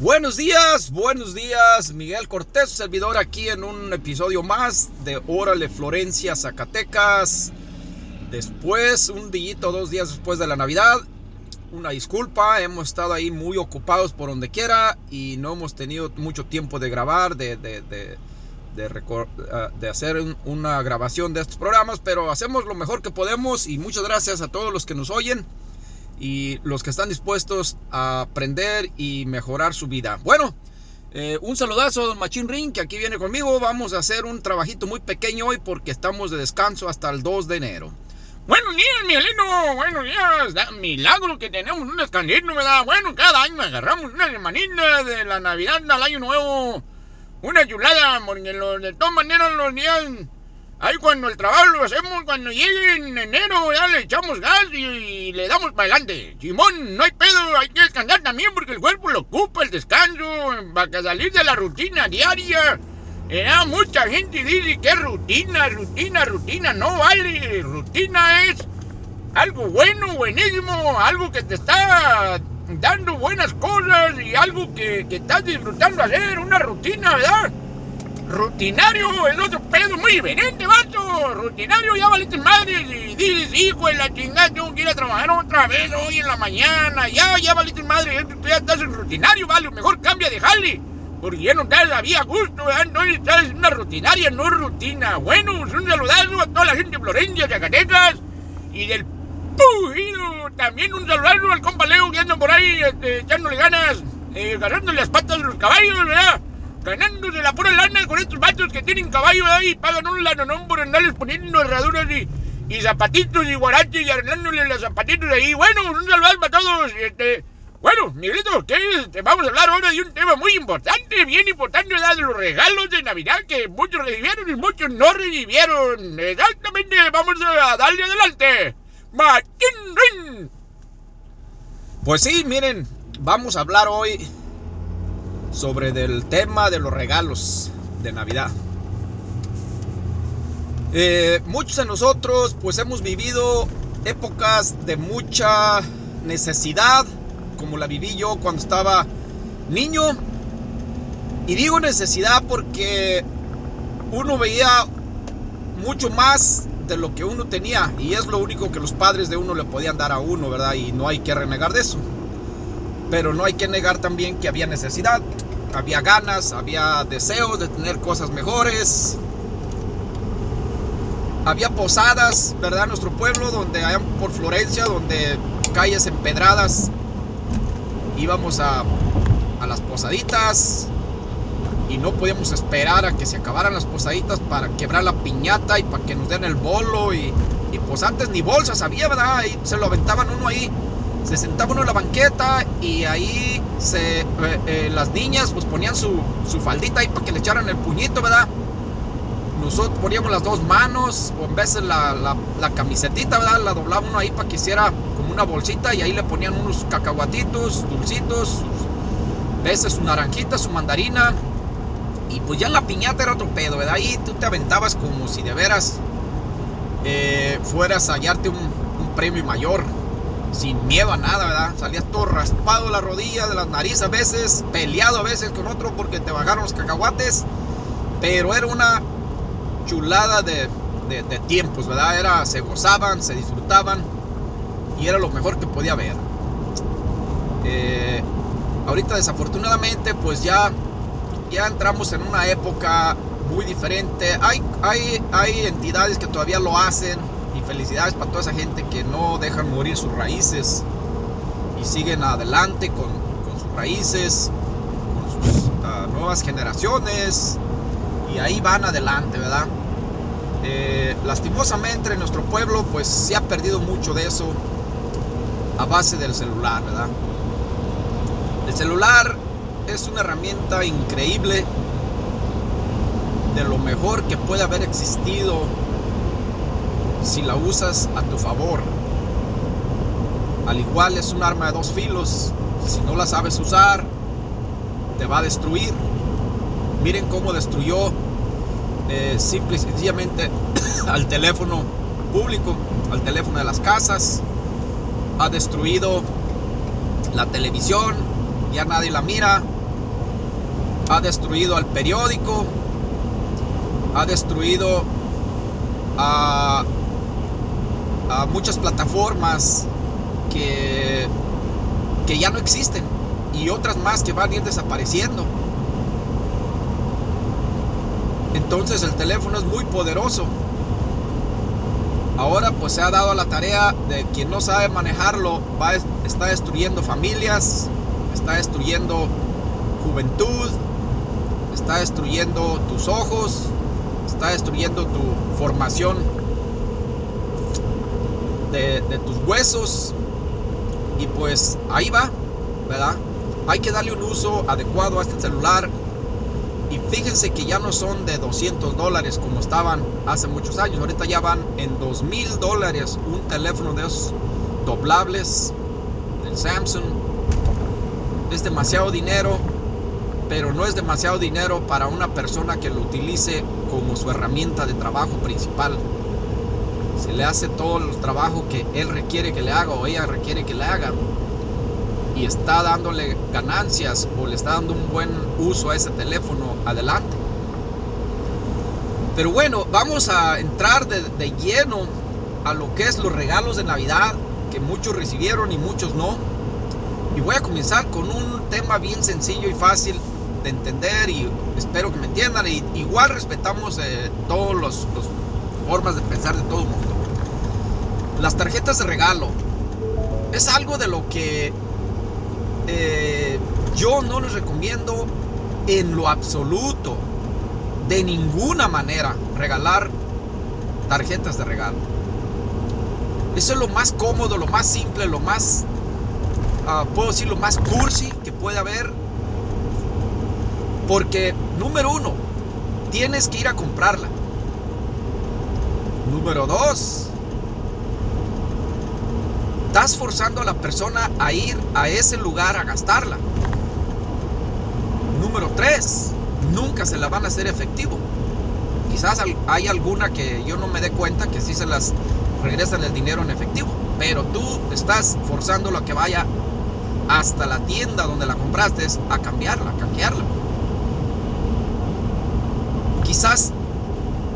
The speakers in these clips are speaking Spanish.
Buenos días, buenos días, Miguel Cortés, servidor aquí en un episodio más de Órale Florencia, Zacatecas. Después, un día, dos días después de la Navidad, una disculpa, hemos estado ahí muy ocupados por donde quiera y no hemos tenido mucho tiempo de grabar, de, de, de, ah, de hacer una grabación de estos programas, pero hacemos lo mejor que podemos y muchas gracias a todos los que nos oyen y los que están dispuestos a aprender y mejorar su vida. Bueno, eh, un saludazo a Don Machín Ring, que aquí viene conmigo. Vamos a hacer un trabajito muy pequeño hoy porque estamos de descanso hasta el 2 de enero. Buenos días, Miguelino. Buenos días. Da milagro que tenemos un descansito, ¿verdad? Bueno, cada año agarramos una semanita de la Navidad al Año Nuevo. Una chulada, porque de todas maneras los días Ahí cuando el trabajo lo hacemos, cuando llegue en enero, ya le echamos gas y, le damos para adelante. Simón, no hay pedo, hay que descansar también porque el cuerpo lo ocupa el descanso, para salir de la rutina diaria. Era mucha gente dice que rutina, rutina, rutina. No vale, rutina es algo bueno, buenísimo, algo que te está dando buenas cosas y algo que, que estás disfrutando hacer, una rutina, ¿verdad? Rutinario es otro pedo muy diferente, vato. Rutinario ya valiste madre y dices, hijo de la chingada, tengo que ir a trabajar otra vez hoy en la mañana. Ya, ya valiste madre, ya estás en rutinario, vale. Mejor cambia de jale. Porque ya no te la vida a gusto, ¿verdad? No estás en una rutinaria, no rutina. Bueno, un saludazo a toda la gente de Florencia, Zacatecas y del Pujido. También un saludazo al compa Leo que anda por ahí este, echándole ganas, eh, las patas de los caballos, ¿verdad? Ganándose la pura lana con estos vatos que tienen caballo ahí y pagan un lanonón por andarles poniendo herraduras y, y zapatitos y guaraches y arreglándole los zapatitos ahí. Bueno, un saludo para todos. Este, bueno, Miguelito, ¿qué este, vamos a hablar ahora de un tema muy importante, bien importante, ¿verdad? los regalos de Navidad que muchos recibieron y muchos no recibieron. Exactamente, vamos a darle adelante. ¡Machín Pues sí, miren, vamos a hablar hoy sobre el tema de los regalos de Navidad. Eh, muchos de nosotros pues hemos vivido épocas de mucha necesidad, como la viví yo cuando estaba niño. Y digo necesidad porque uno veía mucho más de lo que uno tenía y es lo único que los padres de uno le podían dar a uno, ¿verdad? Y no hay que renegar de eso. Pero no hay que negar también que había necesidad, había ganas, había deseos de tener cosas mejores. Había posadas, ¿verdad? En nuestro pueblo, donde hay por Florencia, donde calles empedradas. Íbamos a, a las posaditas y no podíamos esperar a que se acabaran las posaditas para quebrar la piñata y para que nos den el bolo. Y, y pues antes ni bolsas había, ¿verdad? Y se lo aventaban uno ahí se sentaba uno en la banqueta y ahí se, eh, eh, las niñas pues ponían su, su, faldita ahí para que le echaran el puñito, ¿verdad? Nosotros poníamos las dos manos o en vez la, la, la camisetita, ¿verdad? La doblaba ahí para que hiciera como una bolsita y ahí le ponían unos cacahuatitos, dulcitos, a veces su naranjita, su mandarina. Y pues ya la piñata era otro pedo, ¿verdad? Ahí tú te aventabas como si de veras eh, fueras a hallarte un, un premio mayor sin miedo a nada, ¿verdad? Salías todo raspado de la rodilla, de las narices a veces, peleado a veces con otro porque te bajaron los cacahuates, pero era una chulada de, de, tiempos, ¿verdad? Era, se gozaban, se disfrutaban y era lo mejor que podía haber. Eh, ahorita desafortunadamente pues ya, ya entramos en una época muy diferente. Hay, hay, hay entidades que todavía lo hacen, felicidades para toda esa gente que no dejan morir sus raíces y siguen adelante con, sus raíces, con sus uh, nuevas generaciones y ahí van adelante, ¿verdad? Eh, lastimosamente en nuestro pueblo pues se ha perdido mucho de eso a base del celular, ¿verdad? El celular es una herramienta increíble de lo mejor que puede haber existido si la usas a tu favor. Al igual es un arma de dos filos. Si no la sabes usar, te va a destruir. Miren cómo destruyó eh, simple y sencillamente al teléfono público, al teléfono de las casas. Ha destruido la televisión, ya nadie la mira. ha destruido al periódico, ha destruido a, a muchas plataformas que, que ya no existen y otras más que van a ir desapareciendo. Entonces el teléfono es muy poderoso. Ahora pues se ha dado la tarea de quien no sabe manejarlo, va, está destruyendo familias, está destruyendo juventud, está destruyendo tus ojos, está destruyendo tu formación de, tus huesos. Y pues ahí va, ¿verdad? Hay que darle un uso adecuado a este celular y fíjense que ya no son de 200 dólares como estaban hace muchos años. Ahorita ya van en 2000 dólares un teléfono de esos doblables del Samsung. Es demasiado dinero, pero no es demasiado dinero para una persona que lo utilice como su herramienta de trabajo principal. Se le hace todo el trabajo que él requiere que le haga o ella requiere que le haga y está dándole ganancias o le está dando un buen uso a ese teléfono, adelante. Pero bueno, vamos a entrar de, de, lleno a lo que es los regalos de Navidad que muchos recibieron y muchos no. Y voy a comenzar con un tema bien sencillo y fácil de entender y espero que me entiendan. Y igual respetamos eh, todas las formas de pensar de todo el mundo. Las tarjetas de regalo es algo de lo que eh, yo no les recomiendo en lo absoluto, de ninguna manera, regalar tarjetas de regalo. Eso es lo más cómodo, lo más simple, lo más, uh, puedo decir, lo más cursi que puede haber. Porque, número uno, tienes que ir a comprarla. Número dos, estás forzando a la persona a ir a ese lugar a gastarla. Número 3, nunca se la van a hacer efectivo. Quizás hay alguna que yo no me dé cuenta que sí se las regresan el dinero en efectivo, pero tú estás forzándolo a que vaya hasta la tienda donde la compraste a cambiarla, a canjearla. Quizás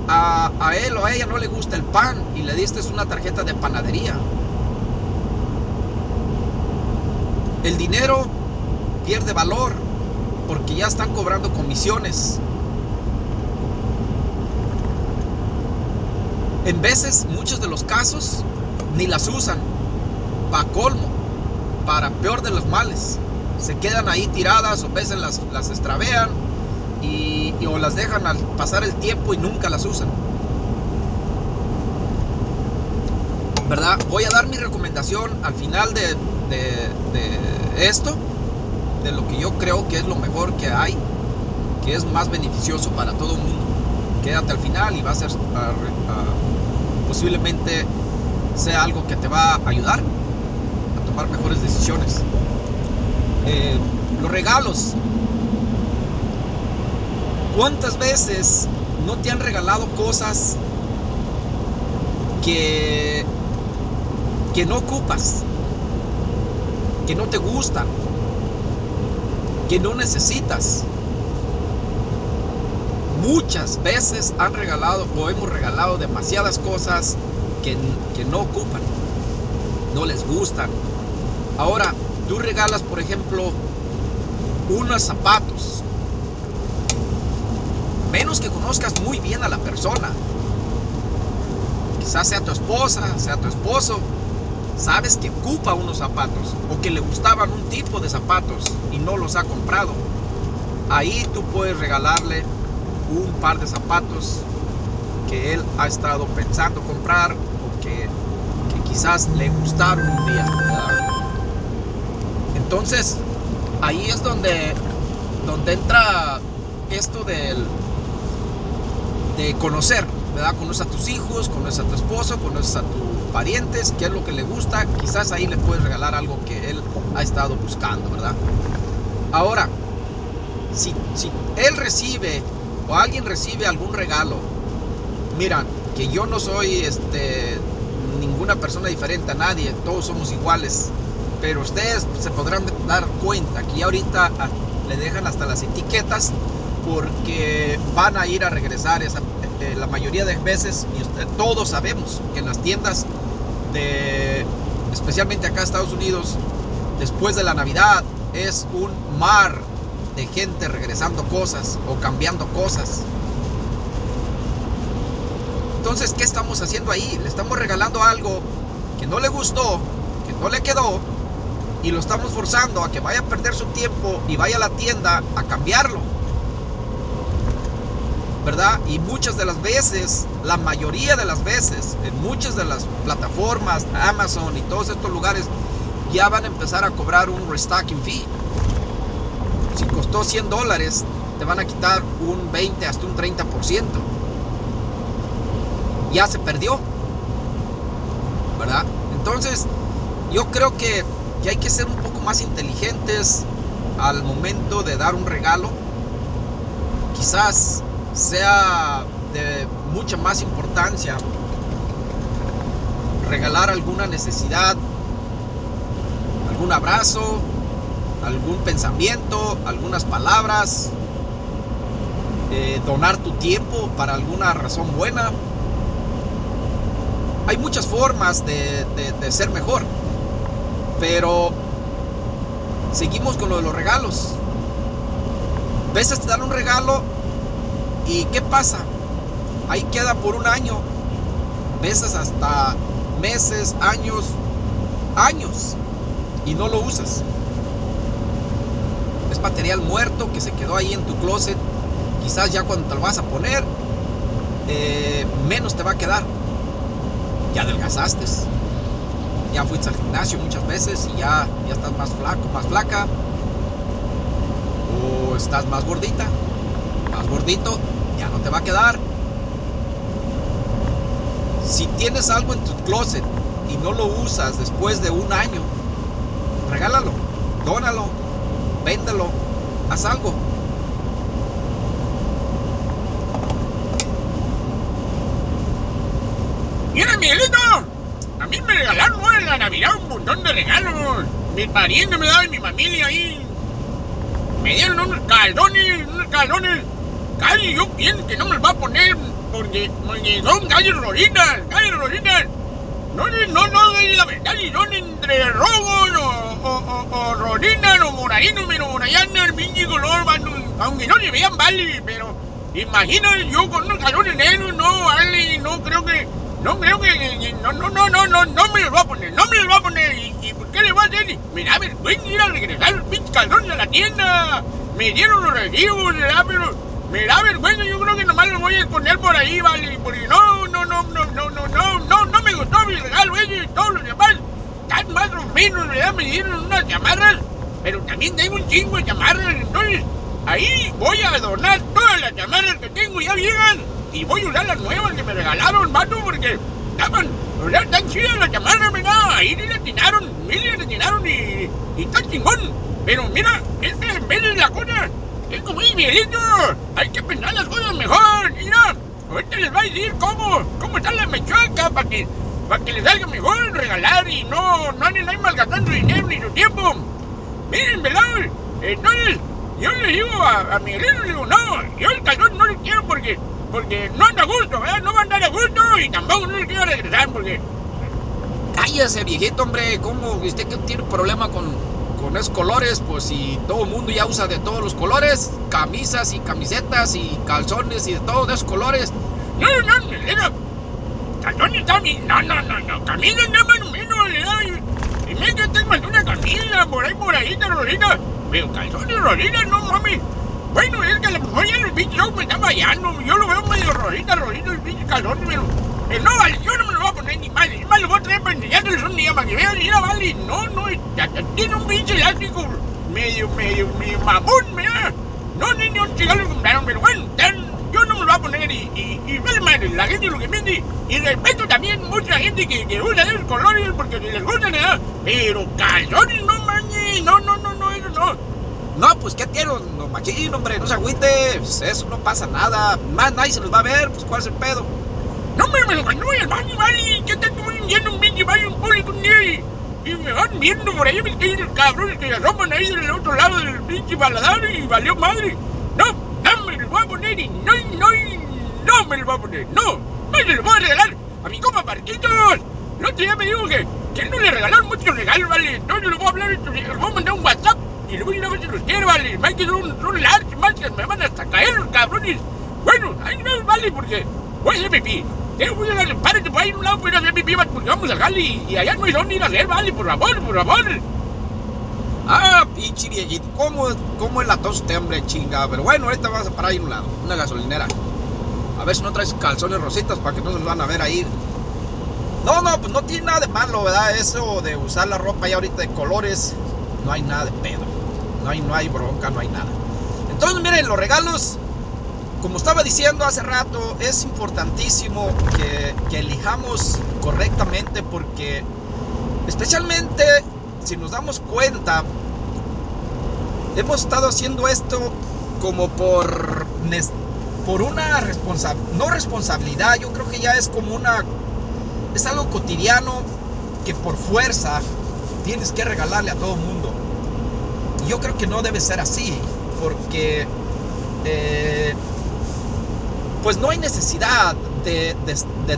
a, él o a ella no le gusta el pan y le diste una tarjeta de panadería El dinero pierde valor porque ya están cobrando comisiones. En veces, muchos de los casos, ni las usan. Para colmo, para peor de los males. Se quedan ahí tiradas o veces las, las extravean y, o las dejan al pasar el tiempo y nunca las usan. ¿Verdad? Voy a dar mi recomendación al final de, de, de esto, de lo que yo creo que es lo mejor que hay, que es más beneficioso para todo el mundo. Quédate al final y va a ser posiblemente sea algo que te va a ayudar a tomar mejores decisiones. Eh, los regalos. ¿Cuántas veces no te han regalado cosas que, que no ocupas? que no te gustan, que no necesitas. Muchas veces han regalado o hemos regalado demasiadas cosas que, que no ocupan, no les gustan. Ahora, tú regalas, por ejemplo, unos zapatos. Que conozcas muy bien a la persona. Quizás sea tu esposa, sea tu esposo, sabes que ocupa unos zapatos o que le gustaban un tipo de zapatos y no los ha comprado, ahí tú puedes regalarle un par de zapatos que él ha estado pensando comprar o que, quizás le gustaron un día. Entonces, ahí es donde, donde entra esto del, de conocer, ¿verdad? Conoces a tus hijos, conoces a tu esposo, conoces a tus parientes, qué es lo que le gusta, quizás ahí le puedes regalar algo que él ha estado buscando, ¿verdad? Ahora, si, si él recibe o alguien recibe algún regalo, mira, que yo no soy este, ninguna persona diferente a nadie, todos somos iguales, pero ustedes se podrán dar cuenta que ahorita le dejan hasta las etiquetas porque van a ir a regresar esa, eh, la mayoría de veces y usted, todos sabemos que en las tiendas de especialmente acá en Estados Unidos después de la Navidad es un mar de gente regresando cosas o cambiando cosas entonces, ¿qué estamos haciendo ahí? Le estamos regalando algo que no le gustó, que no le quedó, y lo estamos forzando a que vaya a perder su tiempo y vaya a la tienda a cambiarlo. ¿Verdad? Y muchas de las veces, la mayoría de las veces, en muchas de las plataformas, Amazon y todos estos lugares, ya van a empezar a cobrar un restocking fee. Si costó 100 dólares, te van a quitar un 20 hasta un 30% ya se perdió. ¿Verdad? Entonces, yo creo que, hay que ser un poco más inteligentes al momento de dar un regalo. Quizás sea de mucha más importancia regalar alguna necesidad, algún abrazo, algún pensamiento, algunas palabras, eh, donar tu tiempo para alguna razón buena hay muchas formas de, ser mejor, pero seguimos con lo de los regalos. Veces te dan un regalo y ¿qué pasa? Ahí queda por un año, veces hasta meses, años, años y no lo usas. Es material muerto que se quedó ahí en tu closet. Quizás ya cuando te lo vas a poner, eh, menos te va a quedar ya adelgazaste, ya fuiste al gimnasio muchas veces y ya, ya estás más flaco, más flaca, o estás más gordita, gordito, ya no te va a quedar. Si tienes algo en tu closet y no lo usas después de un año, regálalo, dónalo, véndelo, haz algo. ¡Mira, Miguelito! A mí me regalaron en la Navidad un montón de regalos. Mi pariente me daba y mi familia ahí. Me dieron unos caldones, unos caldones. Casi yo pienso que no me los va a poner porque, son calles rolitas, calles rolitas. No, no, no, la verdad, y son entre rojos o, o, o, rolinas o moradinos, pero morayanas, pinche color, aunque no se vean vale, pero imagina yo con unos caldones negros, no, vale, no creo que no creo que. No, no, no, no, no, no me lo va a poner, no me lo va a poner. ¿Y, por qué le va a hacer? Me da vergüenza ir a regresar el pinche calzón a la tienda. Me dieron los recibos, ¿verdad? Pero me da vergüenza, yo creo que nomás lo voy a poner por ahí, ¿vale? Porque no, no, no, no, no, no, no, no, no me gustó mi regalo ese y todos los demás. Están más finos, ¿verdad? Me dieron unas chamarras, pero también tengo un chingo de chamarras, entonces ahí voy a donar todas las chamarras que tengo ya viejas y voy a usar las nuevas que me regalaron, mato, porque estaban, sea, tan chidas las chamarras, ¿verdad? Ahí le atinaron, mil le atinaron y, y está chingón. Pero mira, este en vez de la cosa, es como un viejito. Hay que pensar las cosas mejor. Mira, ahorita les va a decir cómo, cómo está la mechoca para que, para que les salga mejor regalar y no, no anden ahí malgastando dinero ni su tiempo. Miren, ¿verdad? Entonces, yo le digo a, a Miguelito, le digo, no, yo el calzón no lo quiero porque porque no anda a gusto. No va a andar a gusto y tampoco no le quiero regresar porque... Cállese, viejito, hombre. ¿Cómo usted que tiene problema con, colores? Pues si todo el mundo ya usa de todos los colores, camisas y camisetas y calzones y de todos esos colores. No, no, no. Calzones. No, no, no, no. Camisas nada más menos. Y, me que una camisa por ahí, por ahí, Rolita. Pero calzones, Rolita, no mames. Bueno, es que a lo mejor ya el me está fallando. Yo lo veo medio rojita, rojito el calor, pero. Eh, no, yo no me lo voy a poner ni mal. Ni mal lo voy a traer para enseñárselos un día para que vean. Mira, vale, no, no, ya, tiene un pinche elástico medio, medio, medio mamón, mira. No, ni, ni lo compraron, pero bueno, yo no me lo voy a poner y, y, y vale madre, la gente lo que vende. Y respeto también mucha gente que, que usa esos colores porque les gusta, ¿verdad? Pero calzones, no mames, no, no, no, no, eso no. No, pues ¿qué tiene? No, machín, hombre, no se agüite. Pues, eso no pasa nada. Más nadie se los va a ver, pues ¿cuál es el pedo? No, me, me lo ganó al baño, vale. ¿Qué tanto voy yendo un pinche baño público un día y, me van viendo por ahí, me caen los cabrones que asoman ahí del otro lado del pinche baladar y valió madre. No, no me lo voy a poner y no, no, no me lo voy a poner. No, no se lo voy a regalar a mi compa Marquitos. El otro día me dijo que, que no le regalaron muchos regalos, vale. Entonces le voy a hablar, le voy a mandar un WhatsApp y le voy a ir a ver si los quiere, vale. Me hay que un, un large, más que me van hasta caer los cabrones. Bueno, ahí no vale porque voy a hacer pipí. Dar, párate por ahí en un lado, voy a hacer pipí, porque vamos al jale y, allá no hay dónde ir a hacer, vale, por favor, por favor. Ah, pinche viejito. ¿Cómo, cómo es la tos usted, hombre, chinga? Pero bueno, ahorita vas a parar ahí en un lado, una gasolinera. A ver si no traes calzones rositas para que no se los van a ver ahí. No, no, pues no tiene nada de malo, ¿verdad? Eso de usar la ropa ya ahorita de colores, no hay nada de pedo. No hay, no hay bronca, no hay nada. Entonces, miren, los regalos, como estaba diciendo hace rato, es importantísimo que, elijamos correctamente porque, especialmente si nos damos cuenta, hemos estado haciendo esto como por, por una no responsabilidad, yo creo que ya es como una, es algo cotidiano que por fuerza tienes que regalarle a todo el mundo. Yo creo que no debe ser así, porque eh, pues no hay necesidad de,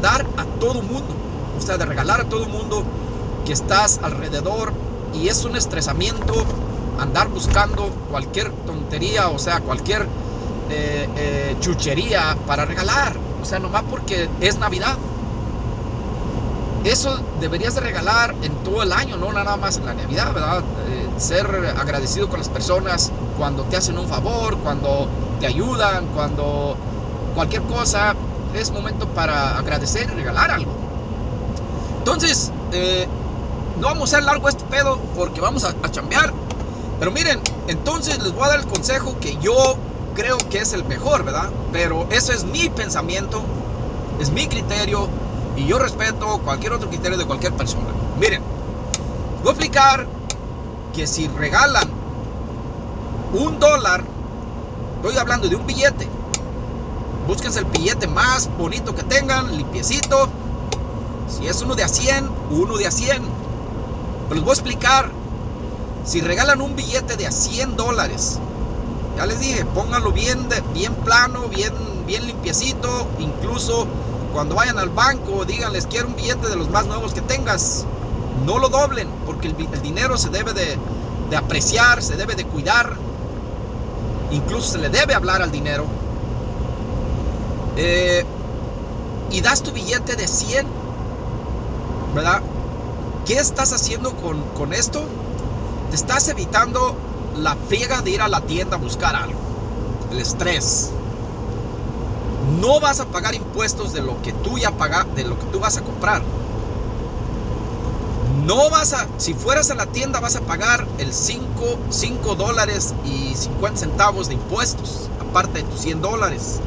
dar a todo mundo, o sea, de regalar a todo mundo que estás alrededor y es un estresamiento andar buscando cualquier tontería, o sea, cualquier eh, eh, chuchería para regalar, o sea, nomás porque es Navidad. Eso deberías de regalar en todo el año, no nada más en la Navidad, ¿verdad? Eh, ser agradecido con las personas cuando te hacen un favor, cuando te ayudan, cuando cualquier cosa, es momento para agradecer y regalar algo. Entonces, eh, no vamos a hacer largo este pedo porque vamos a, a chambear. Pero miren, entonces les voy a dar el consejo que yo creo que es el mejor, ¿verdad? Pero eso es mi pensamiento, es mi criterio y yo respeto cualquier otro criterio de cualquier persona. Miren, voy a explicar que si regalan un dólar, estoy hablando de un billete, búsquense el billete más bonito que tengan, limpiecito. Si es uno de a 100, uno de a 100. Pero les voy a explicar. Si regalan un billete de a 100 dólares, ya les dije, pónganlo bien, bien plano, bien, bien limpiecito. Incluso cuando vayan al banco, díganles, quiero un billete de los más nuevos que tengas. No lo doblen, porque el, dinero se debe de, de apreciar, se debe de cuidar. Incluso se le debe hablar al dinero. Eh, y das tu billete de 100, ¿verdad? ¿Qué estás haciendo con, con esto? Te estás evitando la friega de ir a la tienda a buscar algo. El estrés. No vas a pagar impuestos de lo que tú ya pagas, de lo que tú vas a comprar. No vas a, si fueras a la tienda vas a pagar el 5, 5 dólares y 50 centavos de impuestos, aparte de tus 100 dólares.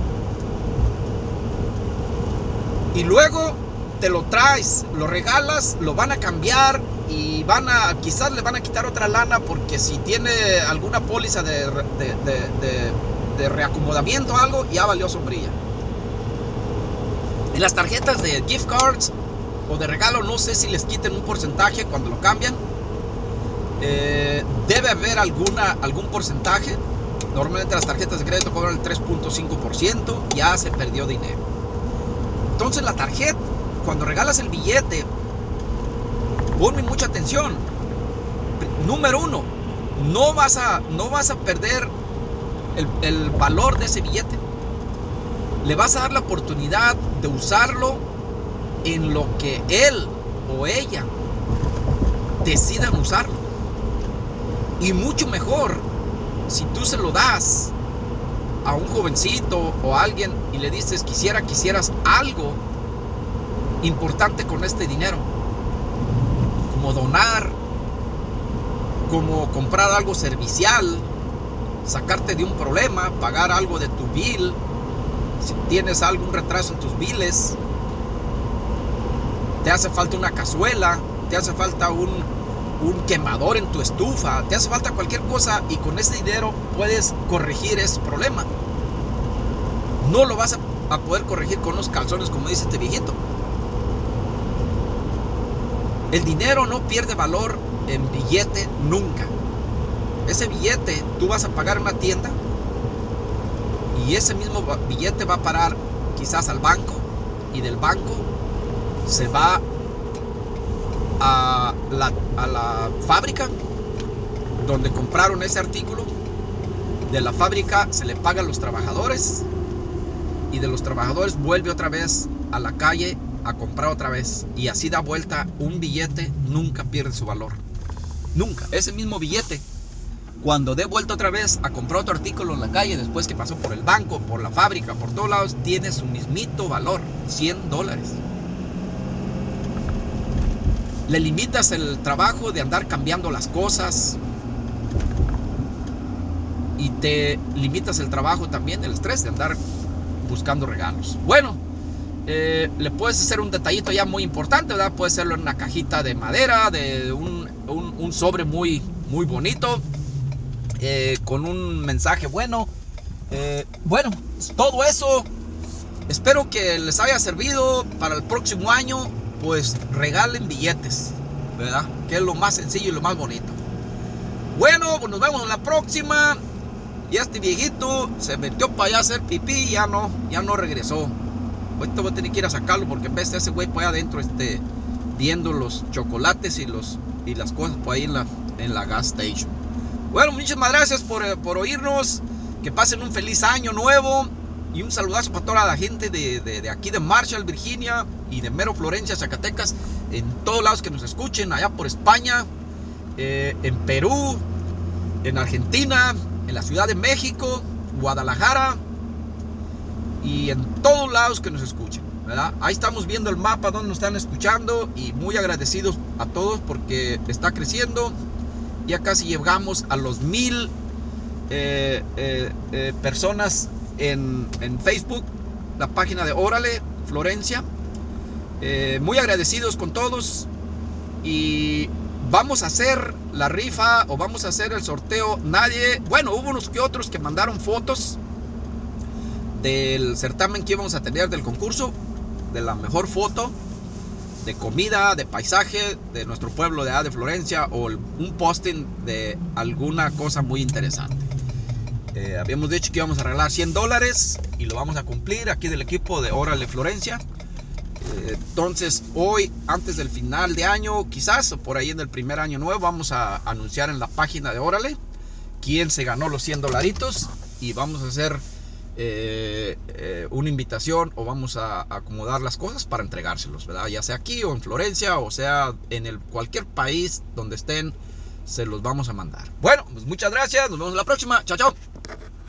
Y luego te lo traes, lo regalas, lo van a cambiar y van a, quizás le van a quitar otra lana porque si tiene alguna póliza de, reacomodamiento o algo, ya valió sombrilla. En las tarjetas de gift cards o de regalo, no sé si les quiten un porcentaje cuando lo cambian. Eh, debe haber alguna, algún porcentaje. Normalmente las tarjetas de crédito cobran el 3.5%, ya se perdió dinero. Entonces la tarjeta, cuando regalas el billete, ponme mucha atención. Número uno, no vas a, no vas a perder el, el valor de ese billete. Le vas a dar la oportunidad de usarlo en lo que él o ella decidan usarlo. Y mucho mejor si tú se lo das a un jovencito o a alguien y le dices quisiera que hicieras algo importante con este dinero. Como donar, como comprar algo servicial, sacarte de un problema, pagar algo de tu bill, si tienes algún retraso en tus biles, te hace falta una cazuela, te hace falta un, un quemador en tu estufa, te hace falta cualquier cosa y con ese dinero puedes corregir ese problema. No lo vas a, poder corregir con unos calzones como dice este viejito. El dinero no pierde valor en billete nunca. Ese billete tú vas a pagar en una tienda y ese mismo billete va a parar quizás al banco y del banco se va a la, a la fábrica donde compraron ese artículo. De la fábrica se le pagan los trabajadores y de los trabajadores vuelve otra vez a la calle a comprar otra vez. Y así da vuelta un billete nunca pierde su valor. Nunca. Ese mismo billete cuando dé vuelta otra vez a comprar otro artículo en la calle después que pasó por el banco por la fábrica por todos lados tiene su mismito valor 100 dólares le limitas el trabajo de andar cambiando las cosas y te limitas el trabajo también el estrés de andar buscando regalos. Bueno, eh, le puedes hacer un detallito ya muy importante, ¿verdad? Puede hacerlo en una cajita de madera, de un, sobre muy, muy bonito, eh, con un mensaje bueno. Eh, bueno, todo eso. Espero que les haya servido para el próximo año. Pues regalen billetes, ¿verdad? Que es lo más sencillo y lo más bonito. Bueno, pues nos vemos en la próxima. Y este viejito se metió para allá a hacer pipí y ya no, ya no regresó. Ahorita voy a tener que ir a sacarlo porque en vez de ese güey por allá adentro este, viendo los chocolates y, los, y las cosas por ahí en la, en la gas station. Bueno, muchísimas gracias por, por oírnos. Que pasen un feliz año nuevo. Y un saludazo para toda la gente de, de, aquí de Marshall, Virginia y de Mero, Florencia, Zacatecas. En todos lados que nos escuchen, allá por España, eh, en Perú, en Argentina, en la Ciudad de México, Guadalajara y en todos lados que nos escuchen. ¿verdad? Ahí estamos viendo el mapa donde nos están escuchando y muy agradecidos a todos porque está creciendo. Ya casi llegamos a los mil eh, eh, personas en, Facebook, la página de Órale, Florencia. muy agradecidos con todos y vamos a hacer la rifa o vamos a hacer el sorteo. Nadie, bueno, hubo unos que otros que mandaron fotos del certamen que íbamos a tener del concurso, de la mejor foto de comida, de paisaje de nuestro pueblo de A de Florencia o un posting de alguna cosa muy interesante. Eh, habíamos dicho que íbamos a regalar 100 dólares y lo vamos a cumplir aquí del equipo de Órale Florencia. Entonces, hoy, antes del final de año, quizás, por ahí en el primer año nuevo, vamos a anunciar en la página de Órale quién se ganó los 100 dolaritos y vamos a hacer eh, eh, una invitación o vamos a, acomodar las cosas para entregárselos, ¿verdad? Ya sea aquí o en Florencia o sea en el, cualquier país donde estén, se los vamos a mandar. Bueno, pues muchas gracias, nos vemos la próxima. Chao, chao.